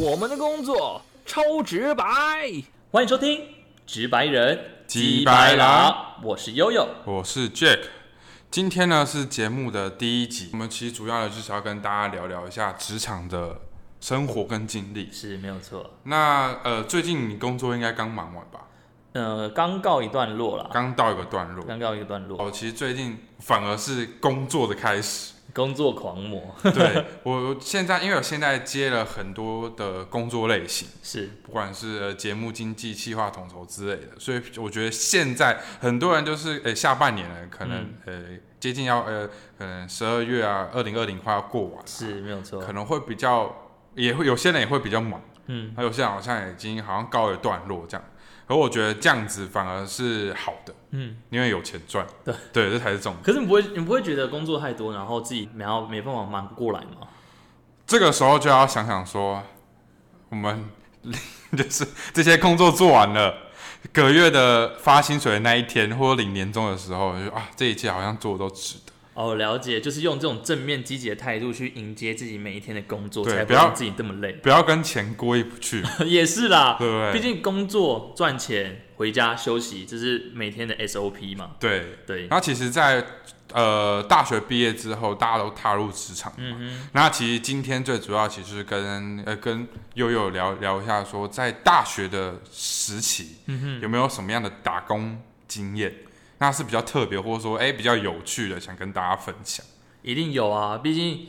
我们的工作超直白。欢迎收听《直白人鸡白狼》，我是悠悠。我是 Jack，今天呢是节目的第一集，我们其实主要的就是要跟大家聊聊一下职场的生活跟经历。是没有错，那呃，最近你工作应该刚忙完吧？呃，刚告一段落了，刚到一个段落。刚告一个段落，哦，其实最近反而是工作的开始。工作狂魔。对我现在，因为我现在接了很多的工作类型，是。不管是呃节目经济、企划统筹之类的，所以我觉得现在很多人就是呃下半年了，可能、呃接近要呃可能十二月啊，二零二零快要过完了，是没有错。可，能会比较也会有些人也会比较忙，嗯，还有些人好像已经好像告一段落这样，而我觉得这样子反而是好的，嗯，因为有钱赚，对对，这才是重点。可是你不会，你不会觉得工作太多，然后自己没有没办法忙不过来吗？这个时候就要想想说，我们 就是这些工作做完了，隔月的发薪水的那一天，或者领年终的时候，就啊，这一切好像做的都值得。哦，了解，就是用这种正面积极的态度去迎接自己每一天的工作，才不要让自己这么累。不要跟钱过意不去，也是啦，对 不对？毕竟工作赚钱，回家休息，这是每天的 SOP 嘛。对。对，然后其实在，呃大学毕业之后，大家都踏入职场嘛。嗯那其实今天最主要其实是跟呃跟悠悠聊聊一下，说在大学的时期，嗯哼，有没有什么样的打工经验？那是比较特别，或者说哎、比较有趣的，想跟大家分享。一定有啊，毕竟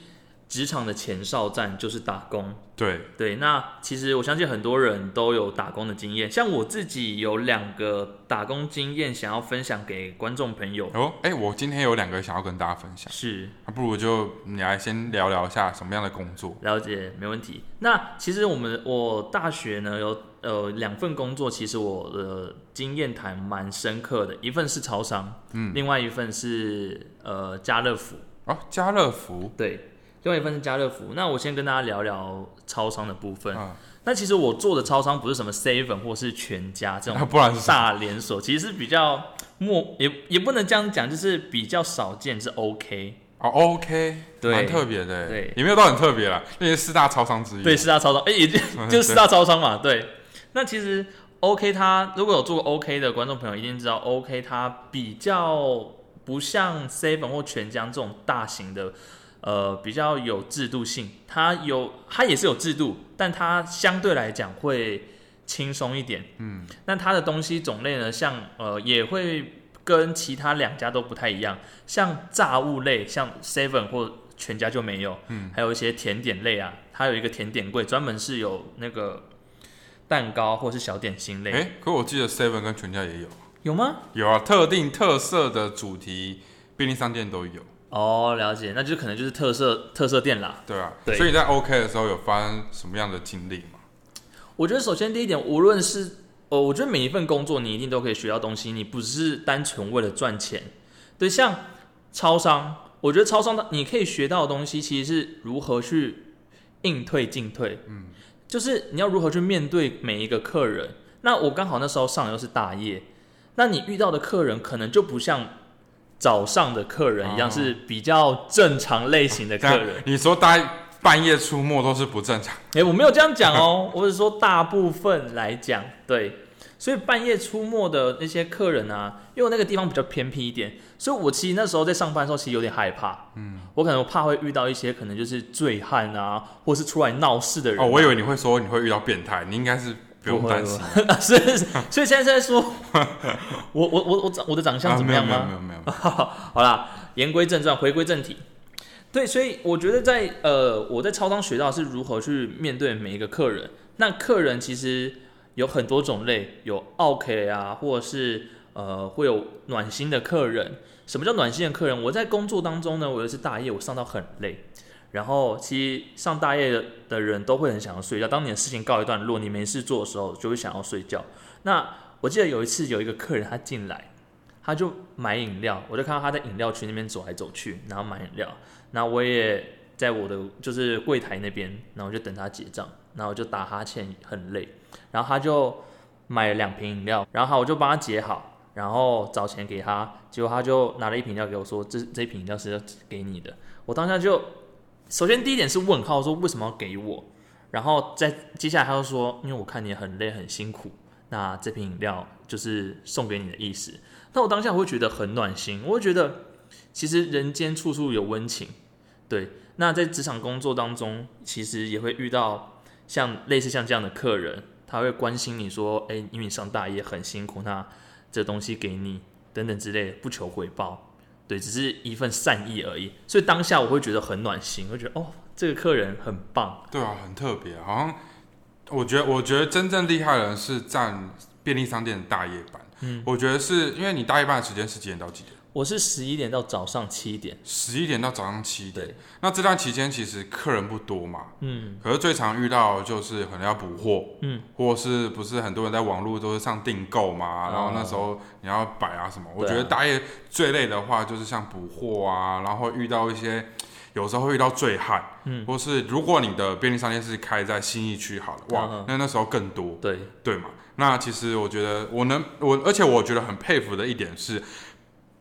职场的前哨站就是打工。对，对，那其实我相信很多人都有打工的经验，像我自己有两个打工经验想要分享给观众朋友。哦，哎、我今天有两个想要跟大家分享，是那不如就你来先聊聊一下什么样的工作？了解，没问题。那其实我们我大学呢有呃两份工作，其实我的经验谈蛮深刻的，一份是超商，嗯，另外一份是呃家乐福，哦，家乐福，对，另外一份是家乐福。那我先跟大家聊聊超商的部分。嗯，那其实我做的超商不是什么 seven 或是全家这那种不然是？大连锁，其实是比较莫也也不能这样讲，就是比较少见，是 OK。哦，OK，对蛮特别的，对也没有到很特别啦，那些四大超商之一，对，四大超商，哎、也就嗯 就四大超商嘛。对，那其实 OK，它如果有做过 OK 的观众朋友一定知道，OK 它比较不像 Seven 或全家这种大型的，呃，比较有制度性。它有，它也是有制度，但它相对来讲会轻松一点。嗯，那它的东西种类呢，像呃，也会跟其他两家都不太一样。像炸物类，像 Seven 或全家就没有。嗯，还有一些甜点类啊，它有一个甜点柜，专门是有那个蛋糕或是小点心类。哎、可我记得 Seven 跟全家也有，有吗？有啊，特定特色的主题便利商店都有，哦，了解，那就可能就是特色特色店啦。对啊，对所以你在 OK 的时候有发生什么样的经历吗？我觉得首先第一点，无论是哦，我觉得每一份工作你一定都可以学到东西，你不是单纯为了赚钱。对，像超商，我觉得超商的你可以学到的东西，其实是如何去应退进退。嗯，就是你要如何去面对每一个客人。那我刚好那时候上的又是大夜，那你遇到的客人可能就不像早上的客人一样，哦是比较正常类型的客人。你说大半夜出没都是不正常，哎、我没有这样讲哦，我是说大部分来讲，对，所以半夜出没的那些客人啊，因为那个地方比较偏僻一点，所以我其实那时候在上班的时候，其实有点害怕，嗯，我可能怕会遇到一些可能就是醉汉啊，或是出来闹事的人啊、哦，我以为你会说你会遇到变态，你应该是不用担心。不会是，所以现在在说，我我我我长我的长相怎么样吗？没有没有没有，好啦，言归正传，回归正题。对，所以我觉得在呃，我在超商学到是如何去面对每一个客人。那客人其实有很多种类，有 OK 啊，或者是呃会有暖心的客人。什么叫暖心的客人？我在工作当中呢，我有一次大夜，我上到很累，然后其实上大夜的人都会很想要睡觉。当你的事情告一段落，你没事做的时候，就会想要睡觉。那我记得有一次有一个客人他进来，他就买饮料，我就看到他在饮料区那边走来走去，然后买饮料。那我也在我的就是柜台那边，然后就等他结账，然后就打哈欠，很累。然后他就买了两瓶饮料，然后我就帮他结好，然后找钱给他，结果他就拿了一瓶饮料给我说，这这瓶饮料是要给你的。我当下就首先第一点是问号，说为什么要给我？然后在接下来他就说，因为我看你很累很辛苦，那这瓶饮料就是送给你的意思。那我当下会觉得很暖心，我会觉得其实人间处处有温情。对，那在职场工作当中，其实也会遇到像类似像这样的客人，他会关心你说，哎，因为你上大夜很辛苦，那这东西给你等等之类的，不求回报，对，只是一份善意而已。所以当下我会觉得很暖心，我会觉得哦，这个客人很棒。对啊，很特别，好像我觉得，我觉得真正厉害的人是占便利商店的大夜班。嗯，我觉得是因为你大夜班的时间是几点到几点？我是十一点到早上七点，十一点到早上七点。对。那这段期间其实客人不多嘛，嗯。可是最常遇到就是可能要补货，嗯，或是不是很多人在网络都是上订购嘛，哦然后那时候你要摆啊什么，我觉得大夜最累的话就是像补货啊，然后遇到一些有时候会遇到醉汉，嗯。或是如果你的便利商店是开在新义区好了，哇，那那时候更多，对，对嘛？那其实我觉得我能我，而且我觉得很佩服的一点是，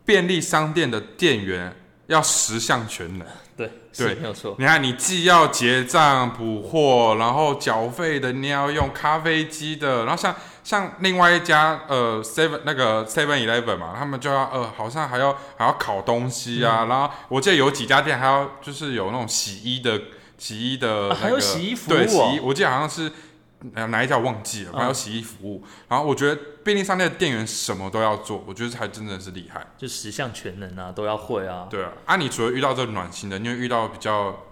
便利商店的店员要十项全能。对，对是没有错。你看，你既要结账补货，然后缴费的，你要用咖啡机的，然后像像另外一家呃 seven 那个 seven eleven 嘛，他们就要呃好像还要还要烤东西啊，嗯然后我记得有几家店还要就是有那种洗衣的洗衣的、那个啊还有洗衣服务对，哦洗衣我记得好像是。呃哪一家我忘记了，反正有洗衣服务。然后我觉得便利商店的店员什么都要做，我觉得还真的是厉害。就十项全能啊，都要会啊。对啊，啊，你除了遇到这个暖心的，你有遇到比较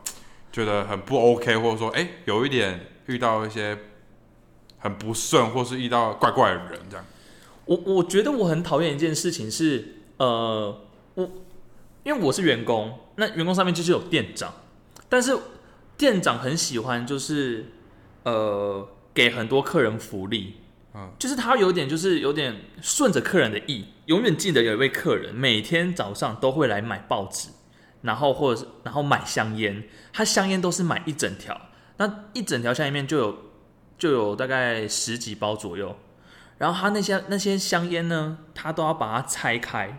觉得很不 OK，或者说哎、有一点遇到一些很不顺，或是遇到怪怪的人这样。我我觉得我很讨厌一件事情是，呃，我因为我是员工，那员工上面就是有店长，但是店长很喜欢就是呃给很多客人福利，嗯就是他有点就是有点顺着客人的意，永远记得有一位客人每天早上都会来买报纸，然后或者是然后买香烟，他香烟都是买一整条，那一整条香烟里面就有就有大概十几包左右。然后他那些那些香烟呢，他都要把它拆开，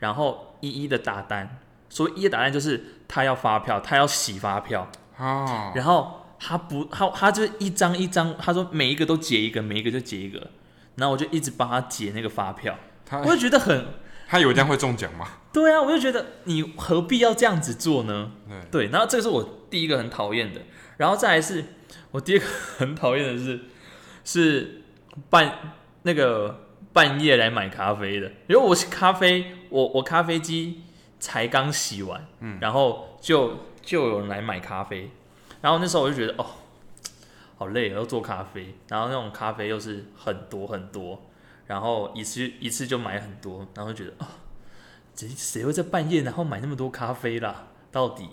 然后一一的打单。所谓一一打单，就是他要发票，他要洗发票，啊，然后他不他他就一张一张，他说每一个都结一个，每一个就结一个，然后我就一直帮他结那个发票，他我就觉得很 他以为这样会中奖吗？对啊，我就觉得你何必要这样子做呢？对，对，然后这个是我第一个很讨厌的，然后再来是我第二个很讨厌的是 是半那个半夜来买咖啡的，因为我是咖啡，我我咖啡机才刚洗完，嗯，然后就就有人来买咖啡，然后那时候我就觉得哦，好累，要做咖啡，然后那种咖啡又是很多很多，然后一次一次就买很多，然后就觉得啊。谁谁会在半夜然后买那么多咖啡啦？到底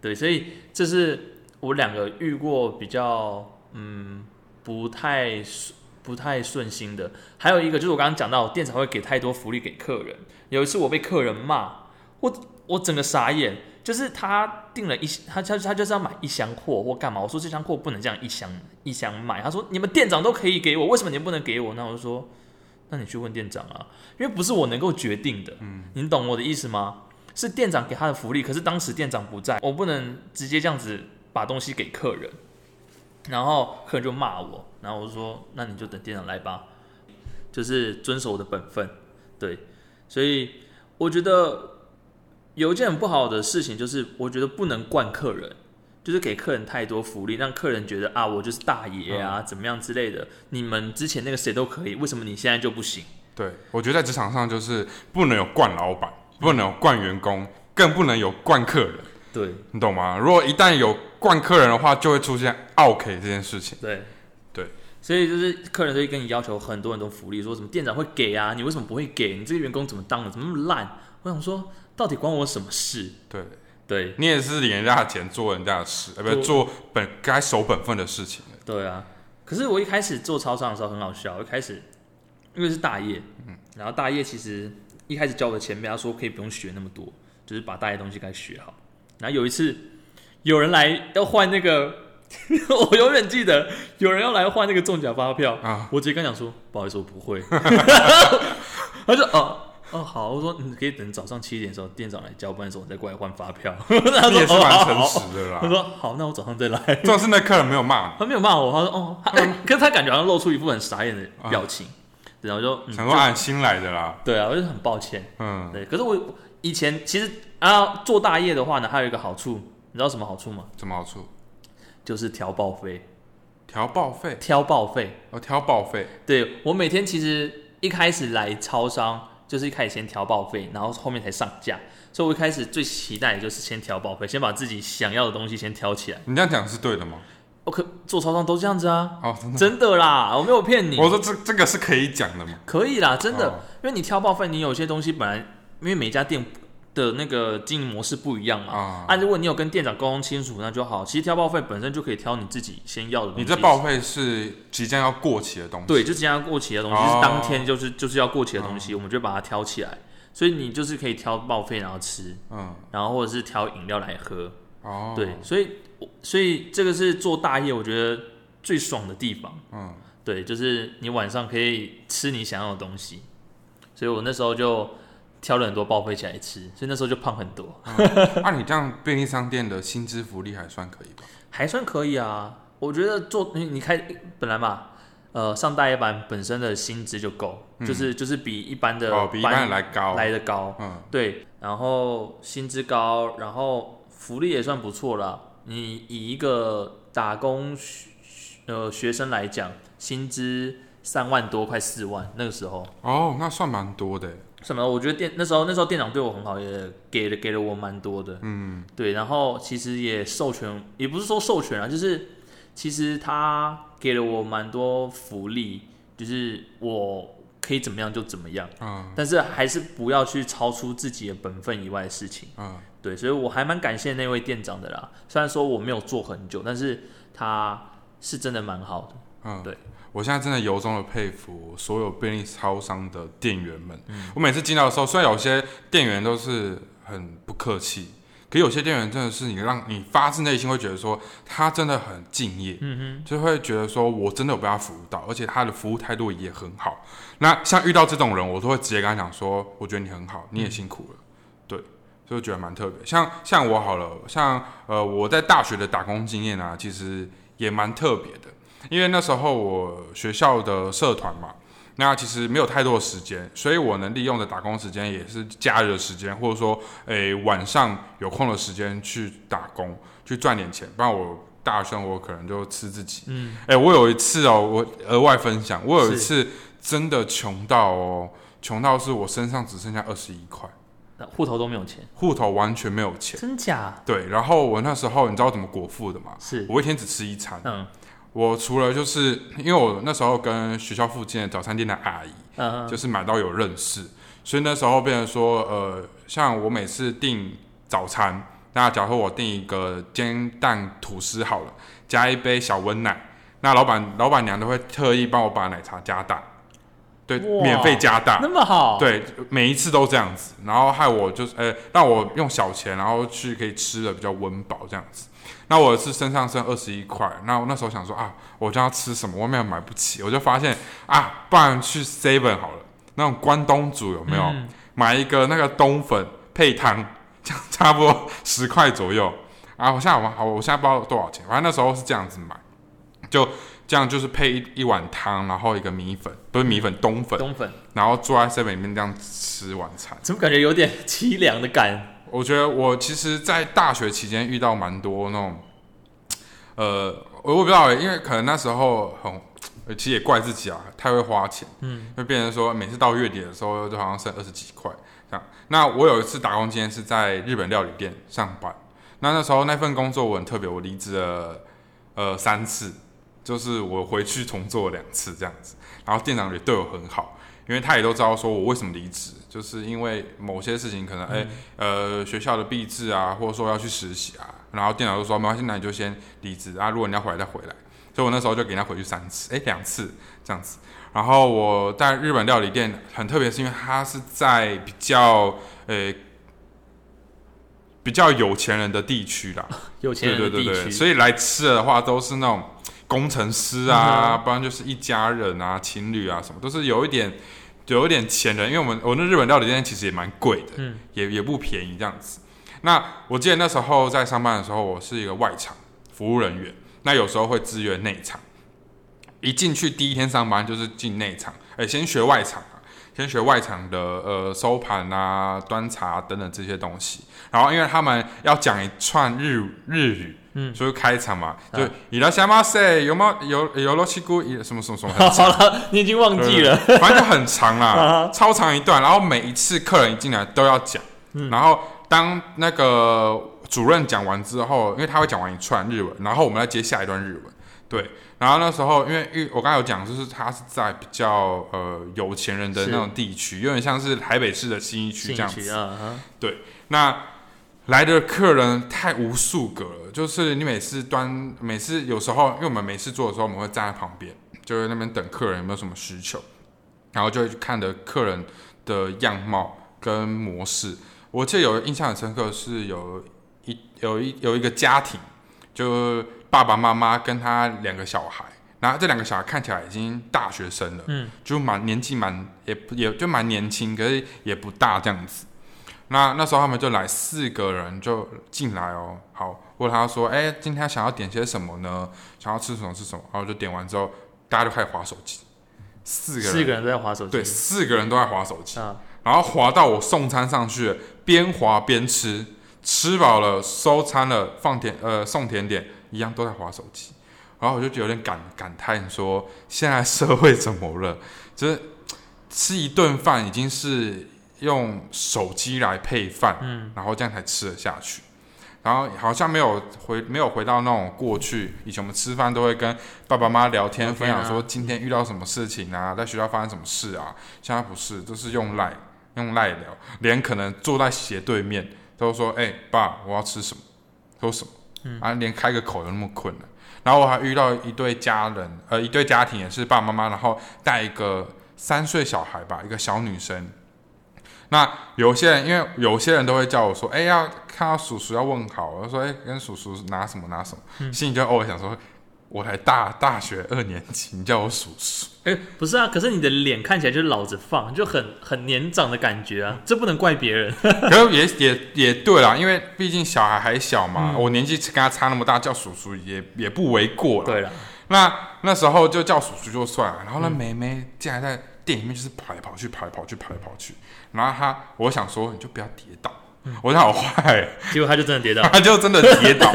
对，所以这是我两个遇过比较嗯不太不太顺心的。还有一个就是我刚刚讲到，店长会给太多福利给客人。有一次我被客人骂，我我整个傻眼，就是他订了一他他他就是要买一箱货或干嘛？我说这箱货不能这样一箱一箱买。他说你们店长都可以给我，为什么你们不能给我？那我就说。那你去问店长啊，因为不是我能够决定的，嗯，你懂我的意思吗？是店长给他的福利，可是当时店长不在，我不能直接这样子把东西给客人，然后客人就骂我，然后我就说，那你就等店长来吧，就是遵守我的本分，对，所以我觉得有一件很不好的事情，就是我觉得不能惯客人，就是给客人太多福利，让客人觉得啊，我就是大爷啊，怎么样之类的。你们之前那个谁都可以，为什么你现在就不行？对，我觉得在职场上就是不能有惯老板，不能有惯员工，更不能有惯客人，对你懂吗？如果一旦有惯客人的话，就会出现 OK 这件事情。对对，所以就是客人就会跟你要求很多很多福利，说什么店长会给啊，你为什么不会给？你这个员工怎么当的？怎么那么烂？我想说，到底关我什么事？对，对你也是领人家的钱做人家的事，呃，不是做做本该守本分的事情。对啊，可是我一开始做超商的时候很好笑，一开始因为是大业，嗯，然后大业其实一开始教我的前辈他说可以不用学那么多，就是把大业东西该学好。然后有一次有人来要换那个，我永远记得有人要来换那个中奖发票啊我直接跟他讲说不好意思我不会，他就哦哦好，我说你可以等早上七点的时候店长来交班的时候，我再过来换发票。你也是蛮诚实的啦他啦。说好，那我早上再来。重要是那客人没有骂，他没有骂我，他说哦，可是他感觉好像露出一副很傻眼的表情，然后就嗯想说按新来的啦。对啊，我就很抱歉。嗯，对，可是我以前其实啊做大业的话呢，还有一个好处，你知道什么好处吗？什么好处？就是调报废，调报废，挑报废。哦，挑报废，对我每天其实一开始来超商，就是一开始先调报废，然后后面才上架。所以我一开始最期待的就是先调报废，先把自己想要的东西先挑起来。你这样讲是对的吗？我可做超商都这样子啊，哦，真的。真的啦，我没有骗你。我说这这个是可以讲的吗？可以啦，真的，哦因为你挑报废，你有些东西本来因为每家店的那个经营模式不一样嘛。啊，啊，如果你有跟店长沟通清楚，那就好。其实挑报废本身就可以挑你自己先要的东西。你这报废是即将要过期的东西，对，就即将要过期的东西，哦是当天就是就是要过期的东西，我们就把它挑起来。所以你就是可以挑报废然后吃，嗯，然后或者是挑饮料来喝。哦，对，，所以所以这个是做大业我觉得最爽的地方。嗯，对，就是你晚上可以吃你想要的东西。所以我那时候就挑了很多报废起来吃，所以那时候就胖很多，那、啊你这样便利商店的薪资福利还算可以吧？还算可以啊。我觉得做你你开本来嘛，呃，上大夜班本身的薪资就够，就是就是比一般的比一般人来高，来的高，嗯，对，然后薪资高，然后福利也算不错啦。你以一个打工学呃学生来讲，薪资三万多，快四万，那个时候。哦，那算蛮多的，什么？我觉得店那时候那时候店长对我很好，也给了给了我蛮多的。嗯，对，然后其实也授权，也不是说授权啊，就是其实他给了我蛮多福利，就是我可以怎么样就怎么样，嗯但是还是不要去超出自己的本分以外的事情。嗯，对，所以我还蛮感谢那位店长的啦。虽然说我没有做很久，但是他是真的蛮好的。嗯，对，我现在真的由衷的佩服所有便利超商的店员们。嗯我每次进到的时候，虽然有些店员都是很不客气，可有些店员真的是你让你发自内心会觉得说他真的很敬业，嗯哼就会觉得说我真的有被他服务到，而且他的服务态度也很好。那像遇到这种人，我都会直接跟他讲说，我觉得你很好，你也辛苦了，对，所以我觉得蛮特别。像像我好了，像呃我在大学的打工经验啊，其实也蛮特别的，因为那时候我学校的社团嘛。那其实没有太多的时间，所以我能利用的打工时间也是假日的时间，或者说，诶、晚上有空的时间去打工，去赚点钱，不然我大学生活可能就吃自己。嗯，哎、我有一次哦，我额外分享，我有一次真的穷到哦，穷到是我身上只剩下二十一块，那户头都没有钱，户头完全没有钱。真假？对，然后我那时候你知道怎么果腹的吗？是，我一天只吃一餐，嗯我除了就是因为我那时候跟学校附近的早餐店的阿姨，嗯，就是买到有认识，所以那时候变成说，呃，像我每次订早餐，那假如我订一个煎蛋吐司好了，加一杯小温奶，那老板老板娘都会特意帮我把奶茶加大，对，免费加大。那，么好，，对，每一次都这样子，然后害我就是，呃，让我用小钱，然后去可以吃的比较温饱这样子。那我是身上剩二十一块，那我那时候想说啊，我就要吃什么，外面买不起，我就发现啊，不然去 Seven 好了，那种关东煮有没有？嗯。买一个那个冬粉配汤，这 样差不多十块左右。啊。我现在我好，我现在不知道多少钱，反正那时候是这样子买，就这样就是配一一碗汤，然后一个米粉，不是米粉冬粉，冬粉，然后坐在 seven 里面这样吃晚餐。怎么感觉有点凄凉的感？我觉得我其实，在大学期间遇到蛮多那种，呃，我我不知道欸，因为可能那时候很，呃其实也怪自己啊，太会花钱，嗯，就变成说每次到月底的时候，就好像剩二十几块这样。那我有一次打工经验是在日本料理店上班，那那时候那份工作我很特别，我离职了呃三次，就是我回去重做了两次这样子，然后店长也对我很好。因为他也都知道说我为什么离职，就是因为某些事情可能哎、呃学校的毕制啊，或者说要去实习啊，然后店长就说没关系，那你就先离职啊，如果你要回来再回来。所以我那时候就给他回去三次，哎两次这样子。然后我在日本料理店很特别，是因为它是在比较呃比较有钱人的地区啦，有钱人的地区，所以来吃的话都是那种工程师啊，不然就是一家人啊、情侣啊什么，都是有一点有一点钱人，因为我们我那日本料理店其实也蛮贵的，嗯。也也不便宜这样子。那我记得那时候在上班的时候，我是一个外场服务人员，那有时候会支援内场。一进去第一天上班就是进内场，哎、先学外场。啊，先学外场的呃收盘啊、端茶等等这些东西。然后因为他们要讲一串日日语，嗯所以开场嘛，就啊伊拉夏马塞有吗？有有罗西姑什么什么什么 好了，你已经忘记了。反正就很长啦啊，超长一段。然后每一次客人一进来都要讲，嗯然后当那个主任讲完之后，因为他会讲完一串日文，然后我们要接下一段日文。对，然后那时候因为因为我刚才有讲，就是他是在比较呃有钱人的那种地区，有点像是台北市的新一区兴这样子。趣啊，哈那来的客人太无数个了，就是你每次端，每次有时候，因为我们每次做的时候，我们会站在旁边，就是那边等客人有没有什么需求，然后就会去看的客人的样貌跟模式。我记得有印象很深刻，是有一有一有一个家庭，就爸爸妈妈跟他两个小孩，然后这两个小孩看起来已经大学生了，嗯，就蛮年纪蛮也不也就蛮年轻，可是也不大这样子。那那时候他们就来四个人就进来哦，好问他说，哎、今天想要点些什么呢？想要吃什么吃什么？然后就点完之后，大家就开始划手机，四个人，四个人都在划手机。对，四个人都在划手机，啊，然后划到我送餐上去了，边划边吃，吃饱了收餐了，放甜呃送甜点，一样都在划手机。然后我就有点感感叹说，现在社会怎么了？就是吃一顿饭已经是用手机来配饭，嗯，然后这样才吃得下去。然后好像没有回没有回到那种过去，以前我们吃饭都会跟爸爸妈妈聊天，分享说今天遇到什么事情啊，在学校发生什么事啊。现在不是，都是用赖用赖聊，连可能坐在斜对面都说：“哎、爸，我要吃什么？”说什么？嗯啊，连开个口都那么困难。然后我还遇到一对家人，呃，一对家庭也是爸爸妈妈，然后带一个三岁小孩吧，一个小女生。那有些人，因为有些人都会叫我说：“哎、要看到叔叔要问好。”我就说：“哎、跟叔叔拿什么拿什么。嗯心里就偶尔想说：“我才大大学二年级，你叫我叔叔。”哎、不是啊，可是你的脸看起来就是老着放，就很很年长的感觉啊，这不能怪别人。可是也也也对啦，因为毕竟小孩还小嘛，嗯我年纪跟他差那么大，叫叔叔也也不为过了。对了，那那时候就叫叔叔就算了，然后那嗯妹妹竟然在店里面就是跑来跑去，跑来跑去，跑来跑去。然后她，我想说你就不要跌倒，嗯我想好坏，结果他就真的跌倒，她就真的跌倒。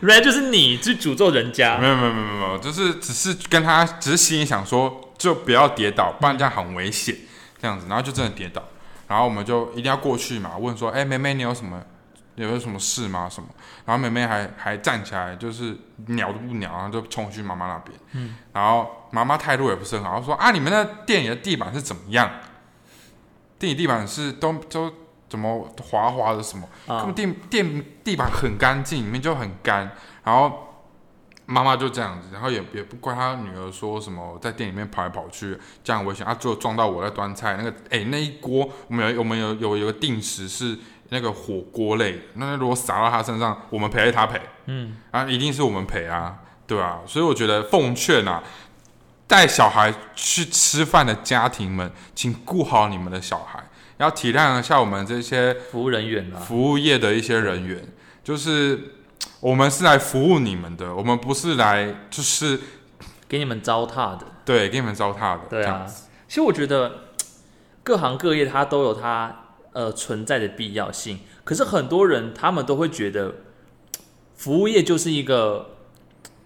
原来就是你去诅咒人家没。有没有没有没有，就是只是跟他，只是心里想说就不要跌倒，不然这样很危险这样子，然后就真的跌倒。然后我们就一定要过去嘛，问说，哎、妹妹你有什么有什么事吗？什么？然后妹妹还还站起来，就是鸟都不鸟，然后就冲去妈妈那边。嗯，然后妈妈态度也不是很好，说啊，你们那店里的地板是怎么样？店里地板是都都怎么滑滑的什么？根啊本，店店地板很干净，里面就很干。然后妈妈就这样子，然后也也不怪她女儿说什么在店里面跑来跑去，这样危险啊，最后撞到我在端菜那个，哎、那一锅我们有我们有有有一个定时是那个火锅类的，那如果洒到他身上，我们赔他赔？嗯，啊，一定是我们赔啊，对啊、所以我觉得奉劝啊，带小孩去吃饭的家庭们，请顾好你们的小孩，要体谅一下我们这些服务人员啊，服务业的一些人员，就是我们是来服务你们的，我们不是来就是给你们糟蹋的。对给你们糟蹋的。对啊这样子，其实我觉得各行各业它都有它呃存在的必要性，可是很多人他们都会觉得服务业就是一个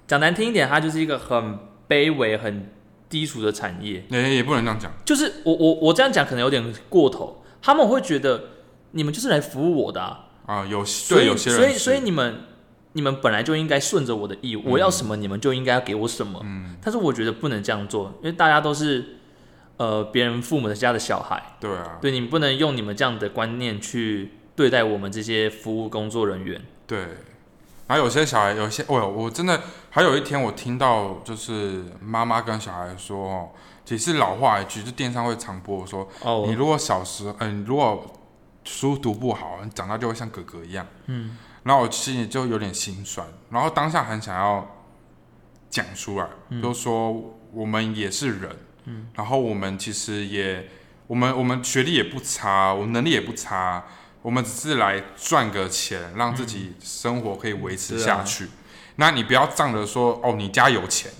讲难听一点，它就是一个很卑微、很低俗的产业。也也不能这样讲。就是我我我这样讲可能有点过头，他们会觉得你们就是来服务我的啊，啊，有对有些人所以所以你们你们本来就应该顺着我的意，我要什么你们就应该要给我什么。嗯，但是我觉得不能这样做，因为大家都是呃别人父母的家的小孩，对啊，对你们不能用你们这样的观念去对待我们这些服务工作人员。对。然后有些小孩，有些我我真的还有一天我听到，就是妈妈跟小孩说，哦，其实老话一句，就电商会常播说，哦。你如果小时，嗯、你如果书读不好，你长大就会像哥哥一样。嗯，然后我心里就有点心酸，然后当下很想要讲出来，嗯。就说我们也是人，嗯，然后我们其实也，我我们我们学历也不差，我们能力也不差，我们只是来赚个钱，让自己生活可以维持下去。那你不要仗着说哦，你家有钱，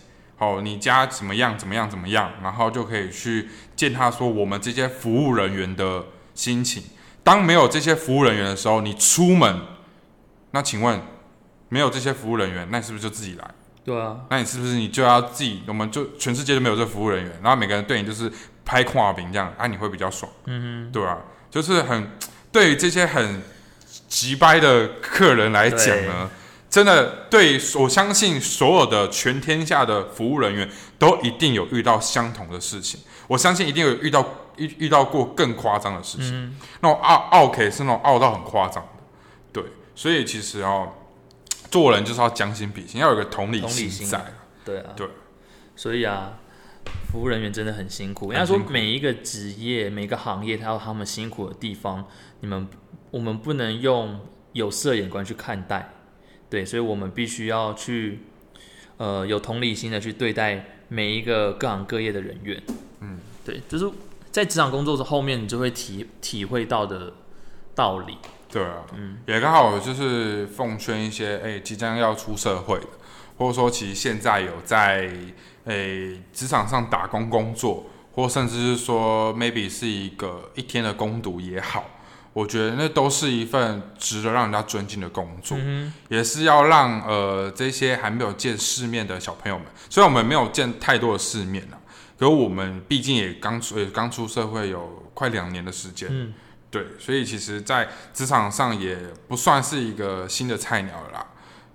哦，你家怎么样怎么样怎么样，然后就可以去见他说我们这些服务人员的心情。当没有这些服务人员的时候，你出门，那请问没有这些服务人员，那你是不是就自己来？对啊，那你是不是你就要自己？我们就全世界都没有这服务人员，然后每个人对你就是拍跨饼这样，啊，你会比较爽，嗯哼，对啊，就是很对于这些很急掰的客人来讲呢，真的对我相信所有的全天下的服务人员都一定有遇到相同的事情，我相信一定有遇到遇遇到过更夸张的事情，那种傲傲 K 是那种傲到很夸张的，对，所以其实哦。做人就是要将心比心，要有个同理心在。对啊，对。所以啊，服务人员真的很辛苦。人家说每一个职业、每个行业，它有他们辛苦的地方。你们我们不能用有色眼光去看待。对，所以我们必须要去呃有同理心的去对待每一个各行各业的人员。嗯，对，就是在职场工作的后面，你就会体体会到的道理。对啊，嗯，也刚好就是奉劝一些哎即将要出社会的，或者说其实现在有在哎职场上打工工作，或甚至是说 maybe 是一个一天的攻读也好，我觉得那都是一份值得让人家尊敬的工作，也是要让呃这些还没有见世面的小朋友们，虽然我们没有见太多的世面啊，可我们毕竟也刚出也刚出社会有快两年的时间，嗯。对，所以其实，在职场上也不算是一个新的菜鸟了啦，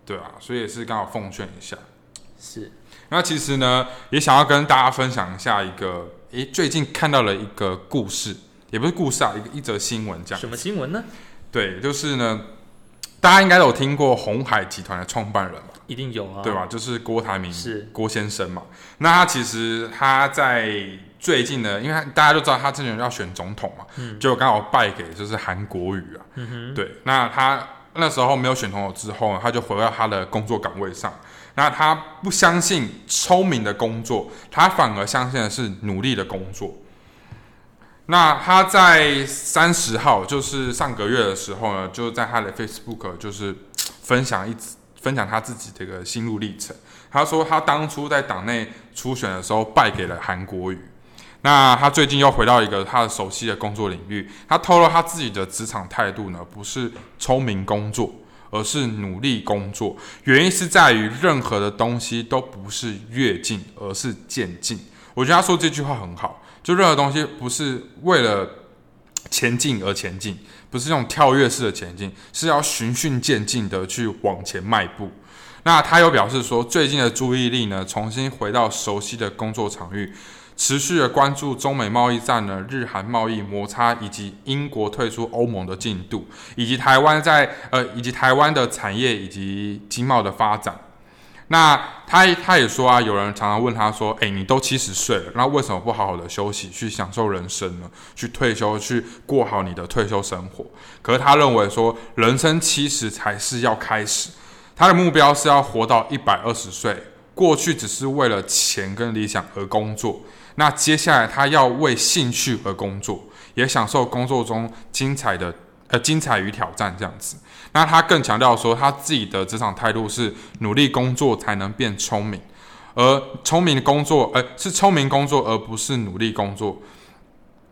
对啊，所以也是刚好奉劝一下。是，那其实呢，也想要跟大家分享一下一个，诶，最近看到了一个故事，也不是故事啊，一个一则新闻这样。什么新闻呢？对，就是呢，大家应该都有听过红海集团的创办人吧？一定有啊，对吧？就是郭台铭，是郭先生嘛。那他其实他在最近呢，因为大家都知道他之前要选总统嘛，就刚好败给就是韩国瑜啊。对，那他那时候没有选总统之后，他就回到他的工作岗位上。那他不相信聪明的工作，他反而相信的是努力的工作。那他在三十号，就是上个月的时候呢，就在他的 Facebook 就是分享一。分享他自己的一个心路历程。他说，他当初在党内初选的时候败给了韩国瑜。那他最近又回到一个他的熟悉的工作领域。他透露他自己的职场态度呢，不是聪明工作，而是努力工作。原因是在于任何的东西都不是跃进，而是渐进。我觉得他说这句话很好，就任何东西不是为了前进而前进。不是用跳跃式的前进，是要循序渐进的去往前迈步。那他又表示说，最近的注意力呢，重新回到熟悉的工作场域，持续的关注中美贸易战呢、日韩贸易摩擦，以及英国退出欧盟的进度，以及台湾在呃，以及台湾的产业以及经贸的发展。那他他也说啊，有人常常问他说：“哎，你都七十岁了，那为什么不好好的休息，去享受人生呢？去退休，去过好你的退休生活？”可是他认为说，人生七十才是要开始，他的目标是要活到一百二十岁。过去只是为了钱跟理想而工作，那接下来他要为兴趣而工作，也享受工作中精彩的呃精彩与挑战这样子。那他更强调说，他自己的职场态度是努力工作才能变聪明，而聪明的工作，呃，是聪明工作，而不是努力工作。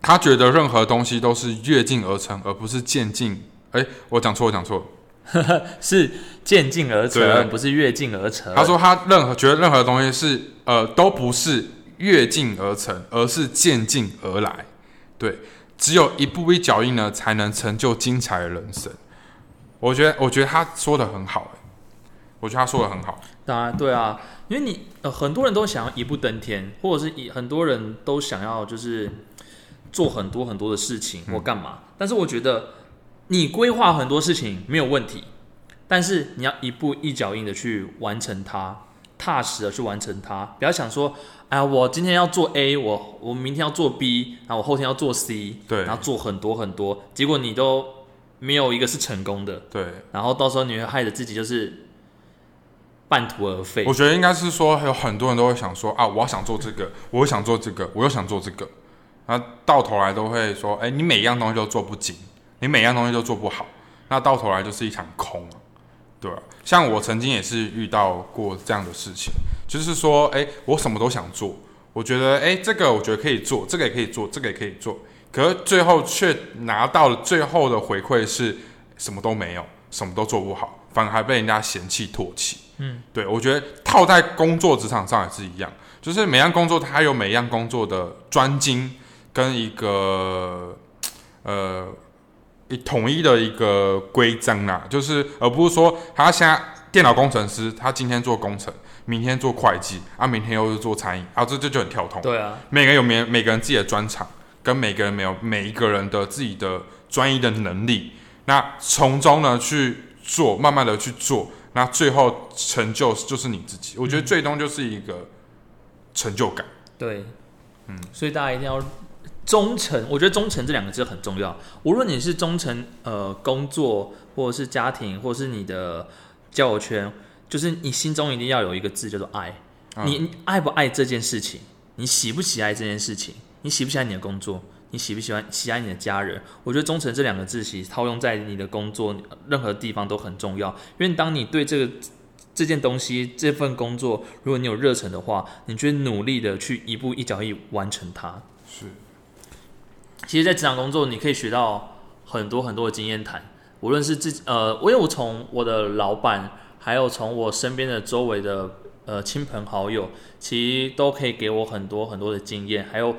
他觉得任何东西都是跃进而成，而不是渐进。哎，我讲错，我讲错，是渐进而成，不是跃进而成。他说他任何觉得任何东西是呃，都不是跃进而成，而是渐进而来。对，只有一步一脚印呢，才能成就精彩的人生。我觉得，我觉得他说的很好，我觉得他说的很好。当然，对啊，因为你呃，很多人都想要一步登天，或者是以很多人都想要就是做很多很多的事情或干嘛。但是我觉得你规划很多事情没有问题，但是你要一步一脚印的去完成它，踏实的去完成它。不要想说，哎呀，我今天要做 A，我我明天要做 B，然后我后天要做 C，对，然后做很多很多，结果你都。没有一个是成功的，对，然后到时候你会害得自己就是半途而废。我觉得应该是说，有很多人都会想说啊，我要想做这个，我又想做这个，我又想做这个，那到头来都会说，哎，你每一样东西都做不精，你每一样东西都做不好，那到头来就是一场空啊，对吧、像我曾经也是遇到过这样的事情，就是说，哎，我什么都想做，我觉得，哎，这个我觉得可以做，这个也可以做，这个也可以做，可是最后却拿到了最后的回馈是什么都没有，什么都做不好，反而还被人家嫌弃唾弃。嗯，对，我觉得套在工作职场上也是一样，就是每样工作它有每样工作的专精跟一个呃一统一的一个规章啊，就是而不是说他现在电脑工程师，他今天做工程，明天做会计，啊，明天又是做餐饮，啊，这这就很跳通。对啊，每个人有每每个人自己的专长，跟每个人没有每一个人的自己的专一的能力，那从中呢去做，慢慢的去做，那最后成就就是你自己。我觉得最终就是一个成就感。对，嗯，所以大家一定要忠诚。我觉得忠诚这两个字很重要。无论你是忠诚呃工作，或者是家庭，或者是你的交友圈，就是你心中一定要有一个字叫做爱。嗯你你爱不爱这件事情？你喜不喜爱这件事情？你喜不喜欢你的工作？你喜不喜欢喜爱你的家人？我觉得忠诚这两个字，其实套用在你的工作任何地方都很重要。因为当你对这个这件东西、这份工作，如果你有热忱的话，你就会努力的去一步一脚印完成它。是，其实，在职场工作，你可以学到很多很多的经验谈，无论是自己呃，我从我的老板，还有从我身边的周围的呃亲朋好友，其实都可以给我很多很多的经验。还有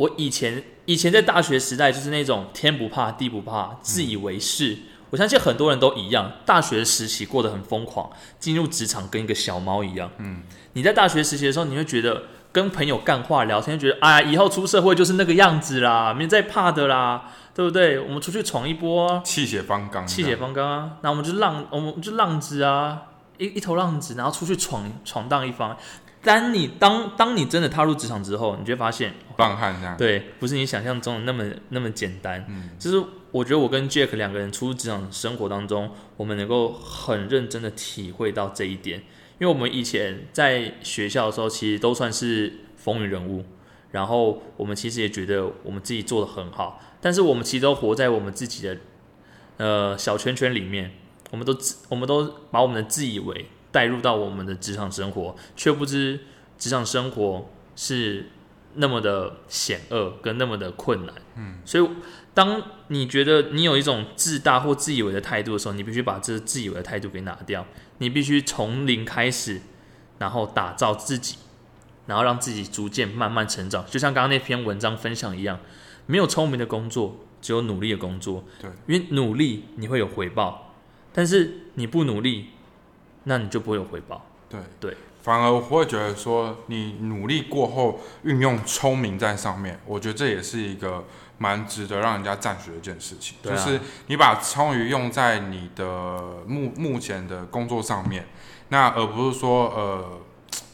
我以前以前在大学时代，就是那种天不怕地不怕，自以为是。我相信很多人都一样，大学时期过得很疯狂，进入职场跟一个小猫一样。嗯，你在大学时期的时候，你会觉得跟朋友干话聊天，觉得哎呀，以后出社会就是那个样子啦，没再怕的啦，对不对？我们出去闯一波啊，气血方刚，气血方刚啊，那我们就浪，我们就浪子啊，一一头浪子，然后出去闯闯荡一番。当你当当你真的踏入职场之后，你就会发现，棒汉这样。对，不是你想象中的那么那么简单。嗯，就是我觉得我跟 Jack 两个人初入职场生活当中，我们能够很认真的体会到这一点，因为我们以前在学校的时候，其实都算是风云人物，然后我们其实也觉得我们自己做的很好，但是我们其实都活在我们自己的呃小圈圈里面，我们都自我们都把我们的自以为带入到我们的职场生活，却不知职场生活是那么的险恶跟那么的困难。嗯，所以当你觉得你有一种自大或自以为的态度的时候，你必须把这自以为的态度给拿掉，你必须从零开始，然后打造自己，然后让自己逐渐慢慢成长。就像刚刚那篇文章分享一样，没有聪明的工作，只有努力的工作。对，因为努力你会有回报，但是你不努力，那你就不会有回报。对对，反而我会觉得说，你努力过后运用聪明在上面，我觉得这也是一个蛮值得让人家赞许的一件事情。啊就是你把聪明用在你的目目前的工作上面，那而不是说呃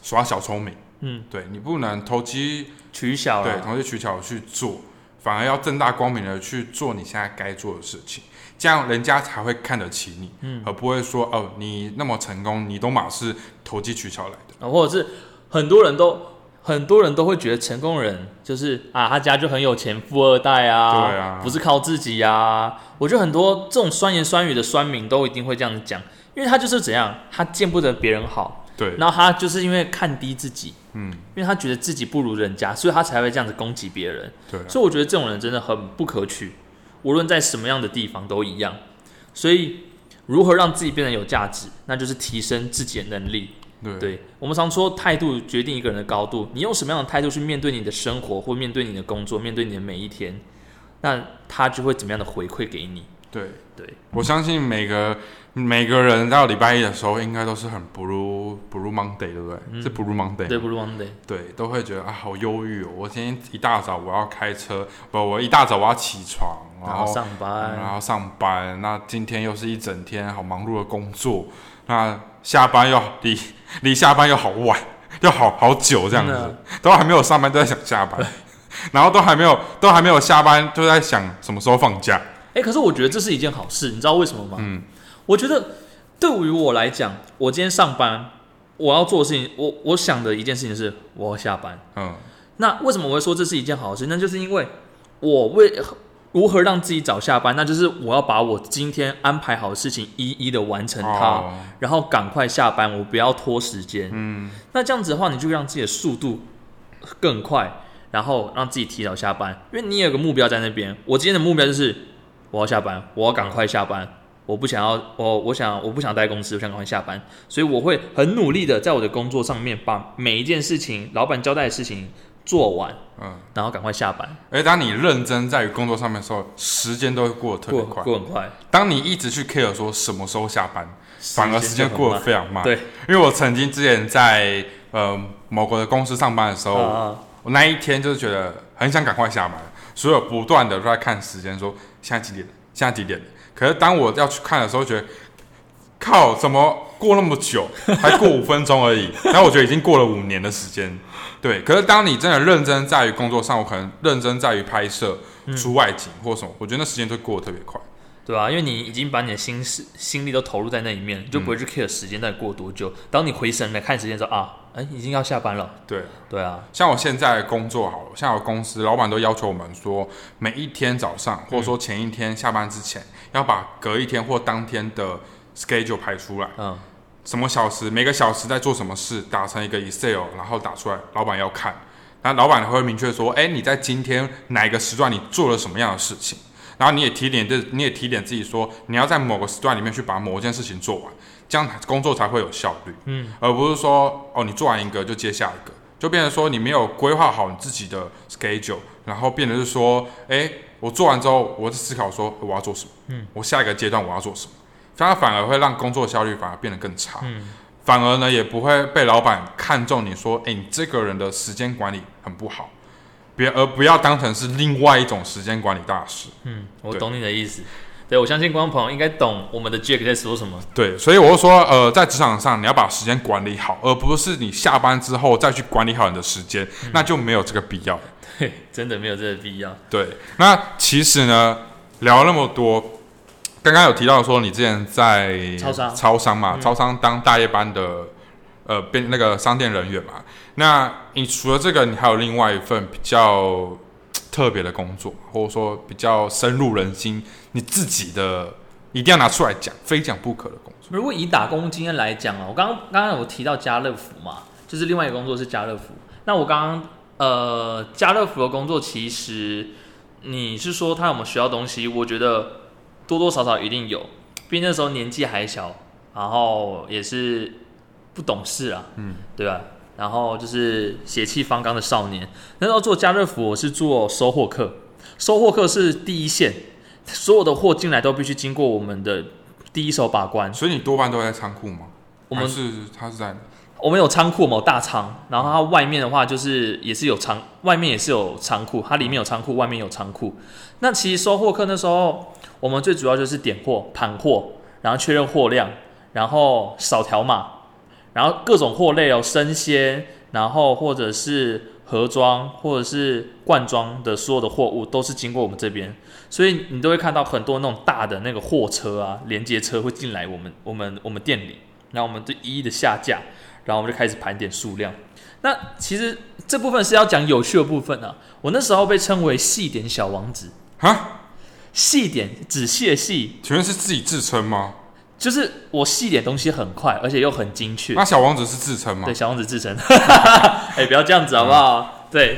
耍小聪明。嗯，对你不能投机取巧对，投机取巧去做，反而要正大光明的去做你现在该做的事情，这样人家才会看得起你，嗯而不会说哦你那么成功，你都马是投机取巧来的。啊或者是很多人都很多人都会觉得成功人就是啊，他家就很有钱，富二代啊，对啊不是靠自己啊。我觉得很多这种酸言酸语的酸民都一定会这样讲，因为他就是怎样，他见不得别人好，对，然后他就是因为看低自己，嗯，因为他觉得自己不如人家，所以他才会这样子攻击别人。对啊，所以我觉得这种人真的很不可取，无论在什么样的地方都一样。所以，如何让自己变得有价值，那就是提升自己的能力。对对我们常说，态度决定一个人的高度。你用什么样的态度去面对你的生活，或面对你的工作，面对你的每一天，那他就会怎么样的回馈给你。对对，我相信每个每个人到礼拜一的时候，应该都是很 blue blue Monday，对不对？嗯是 blue Monday，对，不 Monday，对，都会觉得啊好忧郁哦。我今天一大早我要开车，不，我一大早我要起床，然后然后上班，然后上班，那今天又是一整天好忙碌的工作，那下班又离离下班又好晚，又好好久这样子，都还没有上班都在想下班，然后都还没有都还没有下班就在想什么时候放假。哎、可是我觉得这是一件好事，你知道为什么吗？嗯，我觉得对于我来讲，我今天上班，我要做的事情，我我想的一件事情是，我要下班。嗯，那为什么我会说这是一件好事？那就是因为我为如何让自己早下班，那就是我要把我今天安排好的事情一一的完成它，哦然后赶快下班，我不要拖时间。嗯，那这样子的话，你就让自己的速度更快，然后让自己提早下班，因为你有个目标在那边。我今天的目标就是我要下班，我要赶快下班，我不想要我我想我不想待公司，我想赶快下班，所以我会很努力的在我的工作上面把每一件事情老板交代的事情做完，嗯，然后赶快下班，而当你认真在于工作上面的时候，时间都会过得特别过快。过很快，当你一直去 care 说什么时候下班，反而时间过得非常慢。对，因为我曾经之前在呃某个公司上班的时候，啊，我那一天就是觉得很想赶快下班，所以我不断的都在看时间，说现在几点？现在几点？可是当我要去看的时候，觉得靠，怎么过那么久？才过五分钟而已，然后我觉得已经过了五年的时间。对，可是当你真的认真在于工作上，我可能认真在于拍摄、出外景或什么，我觉得那时间就过得特别快。对啊，因为你已经把你的心思心力都投入在那里面，你就不会去 care 时间到底过多久。当你回神来看时间的时候啊，哎，已经要下班了。对，对啊，像我现在工作好了，像我公司老板都要求我们说，每一天早上或者说前一天下班之前，要把隔一天或当天的 schedule 排出来，嗯，什么小时每个小时在做什么事，打成一个 Excel，然后打出来，老板要看。那老板会明确说，哎，你在今天哪一个时段你做了什么样的事情，然后你也提点这，你也提点自己说，你要在某个时段里面去把某件事情做完，这样工作才会有效率。嗯，而不是说哦，你做完一个就接下一个，就变成说你没有规划好你自己的 schedule，然后变成是说，哎，我做完之后，我在思考说我要做什么，嗯，我下一个阶段我要做什么，这样反而会让工作效率反而变得更差。嗯，反而呢也不会被老板看中，你说，哎，你这个人的时间管理很不好，别而不要当成是另外一种时间管理大师。嗯，我懂你的意思。对，我相信观众朋友应该懂我们的 Jack 在说什么。对，所以我就说，呃，在职场上你要把时间管理好，而不是你下班之后再去管理好你的时间，那就没有这个必要。对，真的没有这个必要。对，那其实呢，聊了那么多，刚刚有提到说你之前在超商超商嘛，嗯超商当大夜班的呃变那个商店人员嘛。那你除了这个，你还有另外一份比较特别的工作，或者说比较深入人心，你自己的一定要拿出来讲，非讲不可的工作。如果以打工经验来讲啊，我刚刚刚刚有提到家乐福嘛，就是另外一个工作是家乐福。那我刚刚呃家乐福的工作，其实你是说他有没有学到东西？我觉得多多少少一定有，毕竟那时候年纪还小，然后也是不懂事啊，嗯，对吧？然后就是血气方刚的少年。那时候做家乐福，我是做收货客，收货客是第一线，所有的货进来都必须经过我们的第一手把关。所以你多半都在仓库吗？我们是他是在我们有仓库，某大仓，然后它外面的话就是也是有仓，外面也是有仓库，它里面有仓库，外面有仓库。那其实收货客那时候，我们最主要就是点货、盘货，然后确认货量，然后扫条码，然后各种货类哦，生鲜，然后或者是盒装或者是罐装的所有的货物都是经过我们这边，所以你都会看到很多那种大的那个货车啊、连接车会进来我们我们我们店里，然后我们就一一的下架。然后我们就开始盘点数量。那其实这部分是要讲有趣的部分啊。我那时候被称为细点小王子，哈？细点仔细的细，请问是自己自称吗？就是我细点东西很快，而且又很精确。那小王子是自称吗对，？小王子自称。哎、不要这样子好不好？对，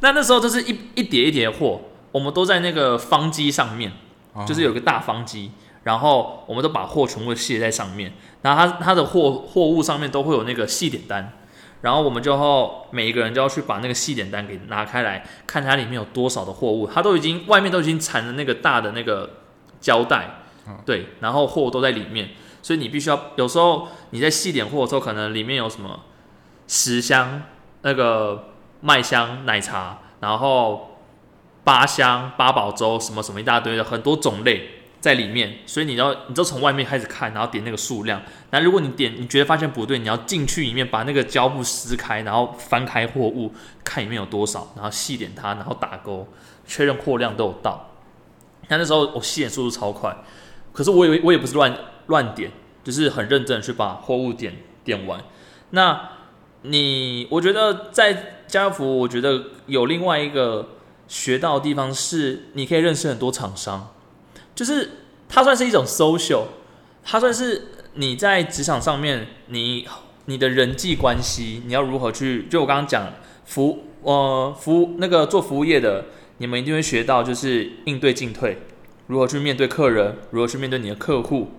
那那时候就是一一叠一叠的货，我们都在那个方机上面，哦就是有个大方机，然后我们都把货全部卸在上面，然后他他的货货物上面都会有那个细点单，然后我们就要每一个人就要去把那个细点单给拿开来，看它里面有多少的货物，它都已经外面都已经缠了那个大的那个胶带，对，然后货都在里面，所以你必须要有时候你在细点货的时候，可能里面有什么十箱那个麦香奶茶，然后八箱八宝粥什么什么一大堆的很多种类在里面，所以你要你就从外面开始看，然后点那个数量。那如果你点你觉得发现不对，你要进去里面把那个胶布撕开，然后翻开货物看里面有多少，然后细点它，然后打勾确认货量都有到。那那时候我细点速度超快，可是我以为我也不是乱乱点，就是很认真去把货物点点完。那你我觉得在家乐福，我觉得有另外一个学到的地方是，你可以认识很多厂商，就是它算是一种 social，它算是你在职场上面你你的人际关系，你要如何去？就我刚刚讲服呃服那个做服务业的，你们一定会学到就是应对进退，如何去面对客人，如何去面对你的客户。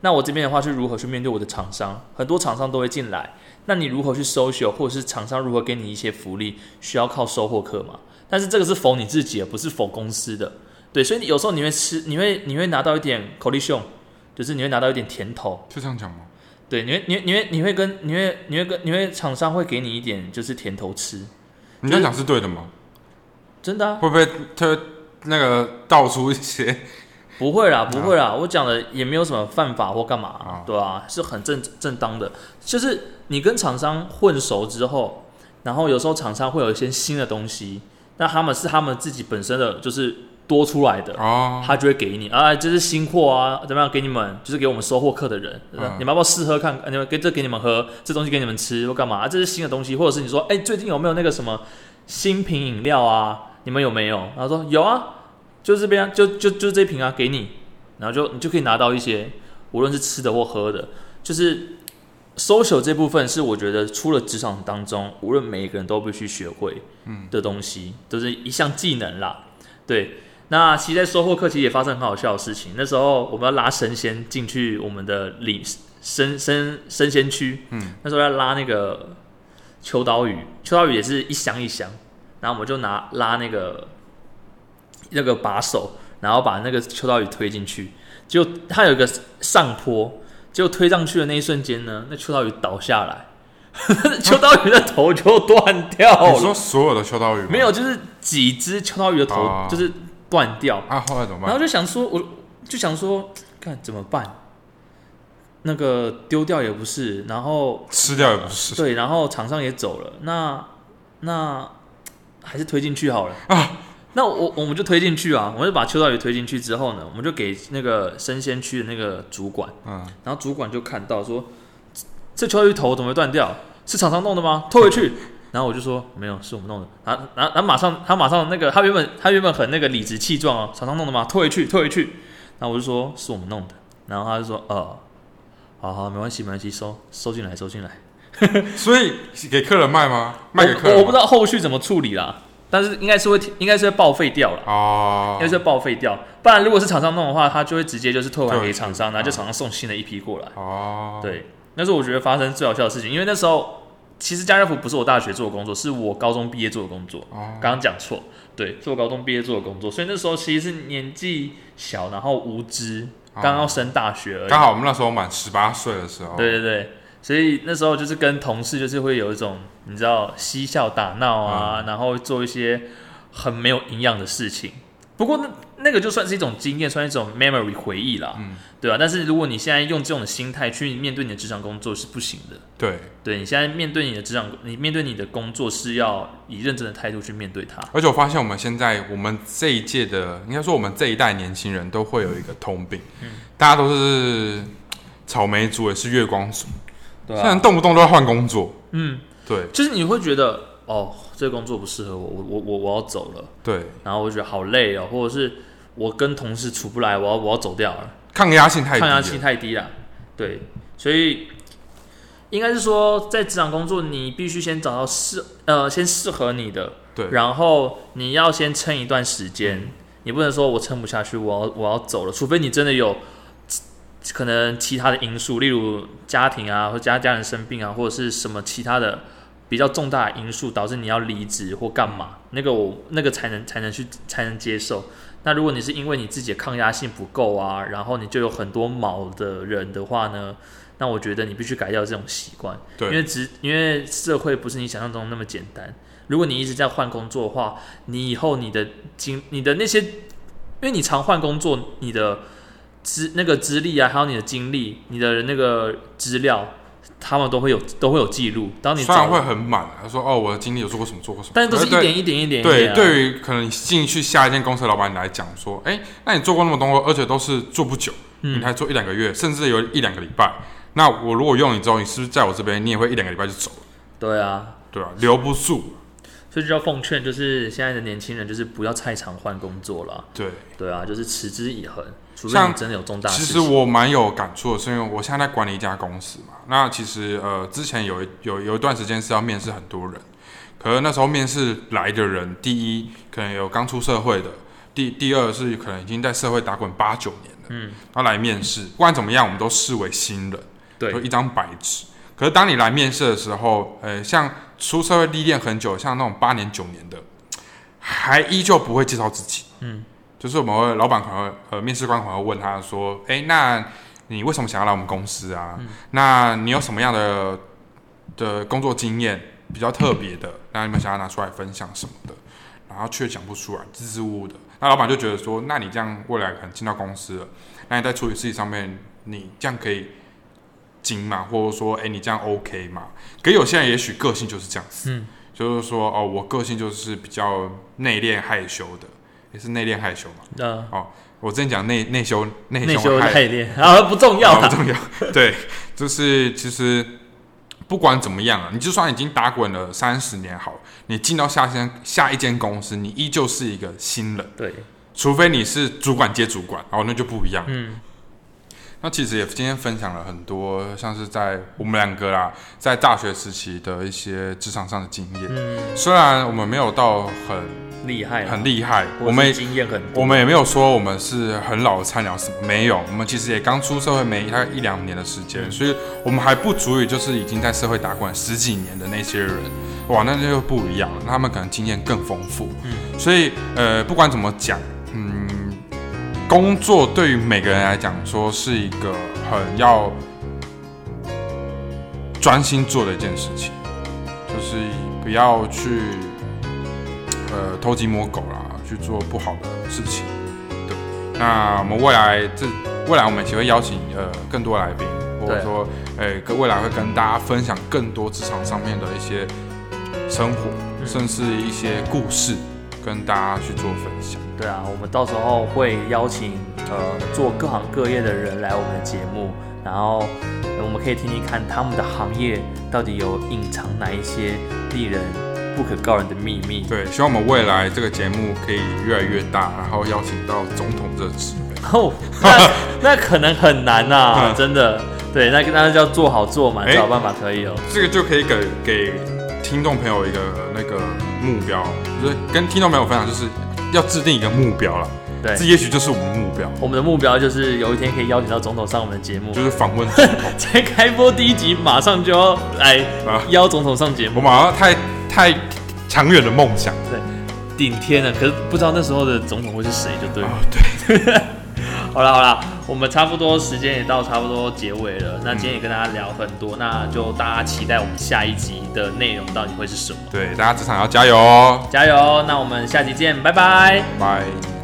那我这边的话是如何去面对我的厂商，很多厂商都会进来，那你如何去 social，或者是厂商如何给你一些福利，需要靠收获客嘛？但是这个是否你自己，不是否公司的，对，所以有时候你会吃，你会你会拿到一点口力秀，就是你会拿到一点甜头，就这样讲吗？对，你会你会你会你会跟你会你会跟你会厂商会给你一点就是甜头吃，你这样讲是对的吗？真的啊，会不会他那个道出一些？不会啦，不会啦，我讲的也没有什么犯法或干嘛，啊对啊，是很正正当的。就是你跟厂商混熟之后，然后有时候厂商会有一些新的东西，那他们是他们自己本身的就是多出来的，哦，他就会给你啊，这是新货啊，怎么样给你们，就是给我们收货客的人，嗯你们要不要试喝看？你们给这给你们喝，这东西给你们吃或干嘛？啊这是新的东西，或者是你说，哎、最近有没有那个什么新品饮料啊？你们有没有？然后说有啊，就这边啊，就就就这瓶啊，给你，然后就你就可以拿到一些，无论是吃的或喝的，就是 social 这部分是我觉得除了职场当中，无论每一个人都必须学会的东西，都是一项技能啦。对，那其实，在收获课其实也发生很好笑的事情。那时候我们要拉神仙进去我们的里生生生鲜区，嗯，那时候要拉那个秋刀鱼，秋刀鱼也是一箱一箱，然后我们就拿拉那个那个把手，然后把那个秋刀鱼推进去，就它有一个上坡，就推上去的那一瞬间呢，那秋刀鱼倒下来，秋刀鱼的头就断掉了。你说所有的秋刀鱼没有，就是几只秋刀鱼的头哦就是断掉，啊？后来怎么办？然后就想说，我就想说，看怎么办？那个丢掉也不是，然后吃掉也不是对，然后厂商也走了，那那还是推进去好了啊。那我我们就推进去啊，我们就把秋刀鱼推进去之后呢，我们就给那个生鲜区的那个主管，嗯，然后主管就看到说，这秋刀鱼头怎么会断掉？是厂商弄的吗？退回去。然后我就说没有，是我们弄的。然后然后然后马上他马上那个他原本他原本很那个理直气壮哦，厂商弄的吗？退回去，退回去。然后我就说是我们弄的。然后他就说呃，好好没关系没关系，收收进来收进来。所以给客人卖吗？卖给客人？我我不知道后续怎么处理啦，但是应该是会应该是会报废掉了。哦应该是会报废掉，不然如果是厂商弄的话，他就会直接就是退还给厂商，然后就啊厂商送新的一批过来。哦，，对，那是我觉得发生最好笑的事情，因为那时候其实家乐福不是我大学做的工作，是我高中毕业做的工作。哦，刚刚讲错，对，是我高中毕业做的工作，所以那时候其实是年纪小，然后无知，哦刚要升大学而已。刚好我们那时候满十八岁的时候，对对对，所以那时候就是跟同事就是会有一种你知道嬉笑打闹啊，然后做一些很没有营养的事情。不过那那个就算是一种经验，算是一种 memory 回忆啦，嗯。对吧、但是如果你现在用这种心态去面对你的职场工作是不行的。对，对你现在面对你的职场，你面对你的工作是要以认真的态度去面对它。而且我发现我们现在我们这一届的，应该说我们这一代年轻人都会有一个通病，嗯。大家都是草莓族，也是月光族，对现在动不动都要换工作，嗯，对。就是你会觉得哦，这个工作不适合我，我我我我要走了，对，然后我觉得好累哦，或者是我跟同事处不来，我要我要走掉了。抗压性太低抗压，性太低了。对，所以应该是说，在职场工作，你必须先找到适呃，先适合你的，对，然后你要先撑一段时间，你不能说我撑不下去，我要我要走了，除非你真的有可能其他的因素，例如家庭啊，或家家人生病啊，或者是什么其他的比较重大的因素导致你要离职或干嘛，那个我那个才能才能去才能接受。那如果你是因为你自己的抗压性不够啊，然后你就有很多毛的人的话呢，那我觉得你必须改掉这种习惯。因为对，职因为社会不是你想象中那么简单。如果你一直在换工作的话，你以后你的经你的那些，因为你常换工作，你的资那个资历啊，还有你的经历、你的那个资料，他们都会有都会有记录。当你找虽然会很满，他说哦，我的经历有做过什么，做过什么，但是都是一可点一点一点一对。对于可能你进去下一间公司的老板来讲，说，哎、那你做过那么多，而且都是做不久，嗯你才做一两个月，甚至有一两个礼拜。那我如果用你之后，你是不是在我这边，你也会一两个礼拜就走了？对啊，对啊、留不住。所以就要奉劝，就是现在的年轻人，就是不要太常换工作了。对，对啊，就是持之以恒，除非像你真的有重大事其情。实我蛮有感触的，是因为我现在在管理一家公司嘛。那其实呃，之前有一有有一段时间是要面试很多人，可是那时候面试来的人，第一可能有刚出社会的，第第二是可能已经在社会打滚八九年了，嗯，他来面试，不管怎么样，我们都视为新人，对就一张白纸。可是当你来面试的时候，呃，像出社会历练很久，像那种八年九年的，还依旧不会介绍自己。嗯，就是我们会老板可能会呃面试官可能会问他说：“哎、那你为什么想要来我们公司啊？那你有什么样的的工作经验比较特别的？那你们想要拿出来分享什么的？”然后却讲不出来，支支吾吾的。那老板就觉得说：“那你这样未来可能进到公司了，那你在处理事情上面，你这样可以精嘛？或者说，哎、你这样 OK 嘛？”可有些人也许个性就是这样子，嗯，就是说，哦，我个性就是比较内敛害羞的，也是内敛害羞嘛。呃，我之前讲内内羞内羞害太练，啊，不重要不重要。对，就是其实不管怎么样啊，你就算已经打滚了三十年好，你进到下间下一间公司，你依旧是一个新人，对，除非你是主管接主管，哦，那就不一样。嗯，那其实也今天分享了很多，像是在我们两个啦，在大学时期的一些职场上的经验。嗯，虽然我们没有到很厉害，很厉害，我们经验很多，我们也没有说我们是很老的菜鸟什么，没有，我们其实也刚出社会没大概一两年的时间，所以我们还不足以就是已经在社会打滚十几年的那些人，哇，那就不一样了，他们可能经验更丰富，嗯。所以呃，不管怎么讲，嗯，工作对于每个人来讲说是一个很要专心做的一件事情，就是不要去呃偷鸡摸狗啦，去做不好的事情。对，那我们未来这未来我们也会邀请呃更多来宾，或者说呃跟未来会跟大家分享更多职场上面的一些生活，嗯。甚至一些故事，跟大家去做分享。对啊，我们到时候会邀请呃做各行各业的人来我们的节目，然后呃我们可以听听看他们的行业到底有隐藏哪一些令人不可告人的秘密。对，希望我们未来这个节目可以越来越大，然后邀请到总统这职位。哦，那那可能很难呐、嗯真的。对，那那就要做好做满，哎找办法可以哦。这个就可以给给听众朋友一个那个目标，就是跟听众朋友分享，就是要制定一个目标了。对这，也许就是我们的目标，我们的目标就是有一天可以邀请到总统上我们的节目就。是访问总统。在开播第一集马上就要来啊邀总统上节目，我马上太太长远的梦想对顶天了。可是不知道那时候的总统会是谁，就对了。啊，对，好了好了，我们差不多时间也到差不多结尾了。那今天也跟大家聊很多，那就大家期待我们下一集的内容到底会是什么。对，大家职场要加油哦，加油！那我们下集见，拜拜。拜。